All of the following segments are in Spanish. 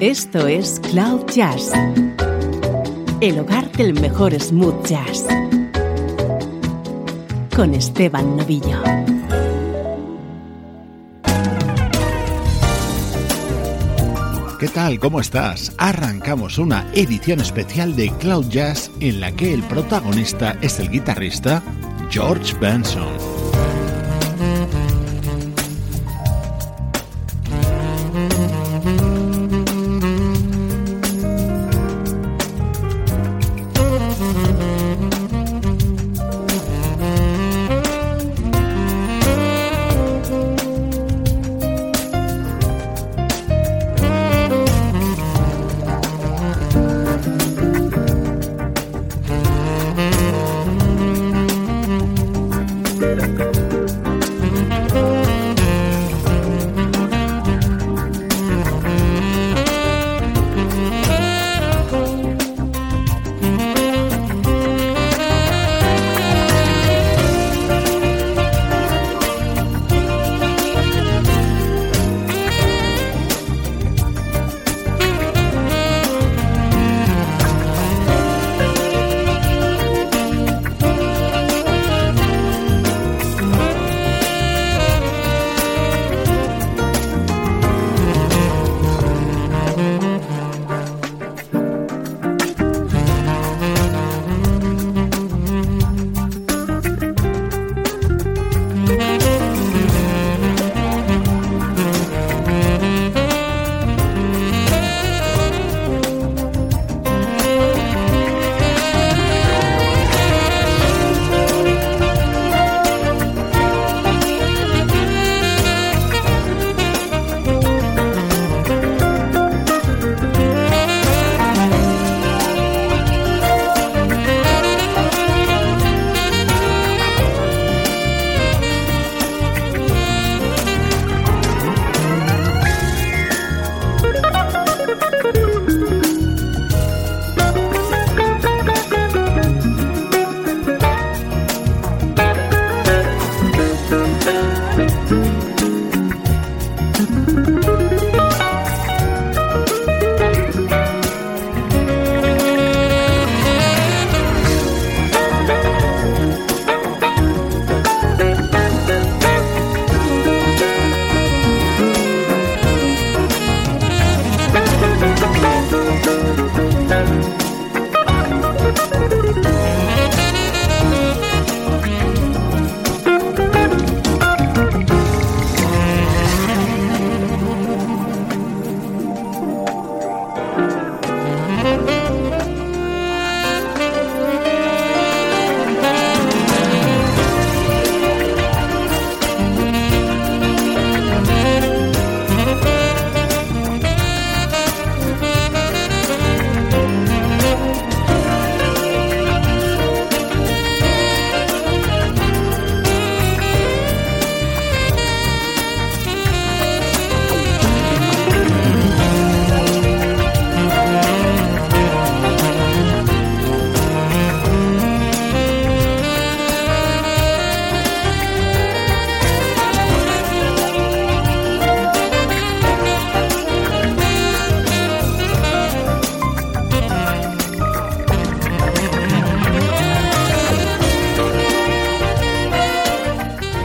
Esto es Cloud Jazz, el hogar del mejor smooth jazz, con Esteban Novillo. ¿Qué tal? ¿Cómo estás? Arrancamos una edición especial de Cloud Jazz en la que el protagonista es el guitarrista George Benson.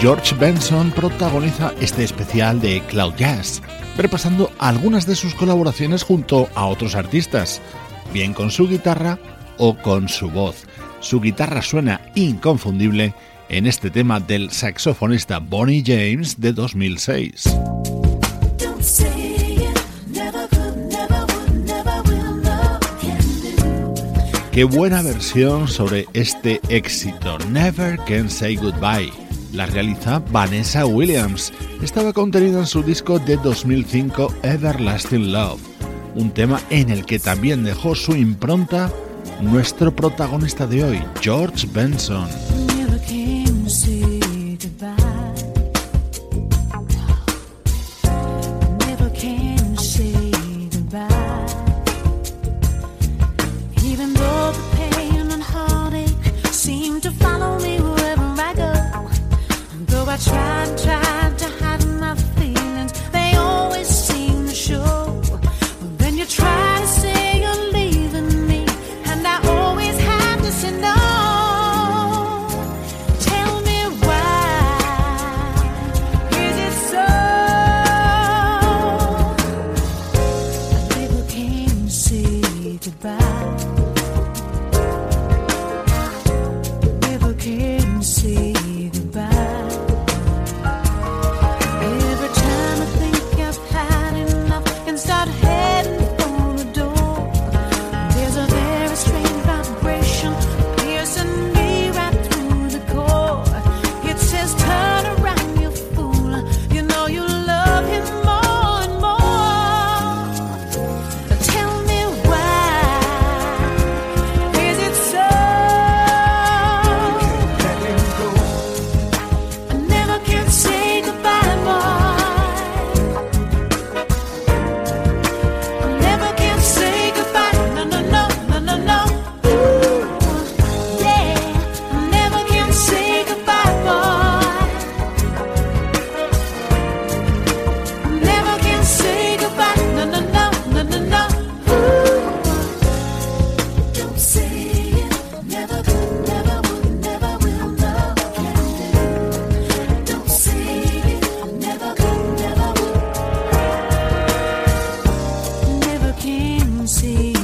George Benson protagoniza este especial de Cloud Jazz, repasando algunas de sus colaboraciones junto a otros artistas, bien con su guitarra o con su voz. Su guitarra suena inconfundible en este tema del saxofonista Bonnie James de 2006. Qué buena versión sobre este éxito, Never Can Say Goodbye la realiza Vanessa Williams. Estaba contenido en su disco de 2005 Everlasting Love, un tema en el que también dejó su impronta nuestro protagonista de hoy, George Benson. People can see. see.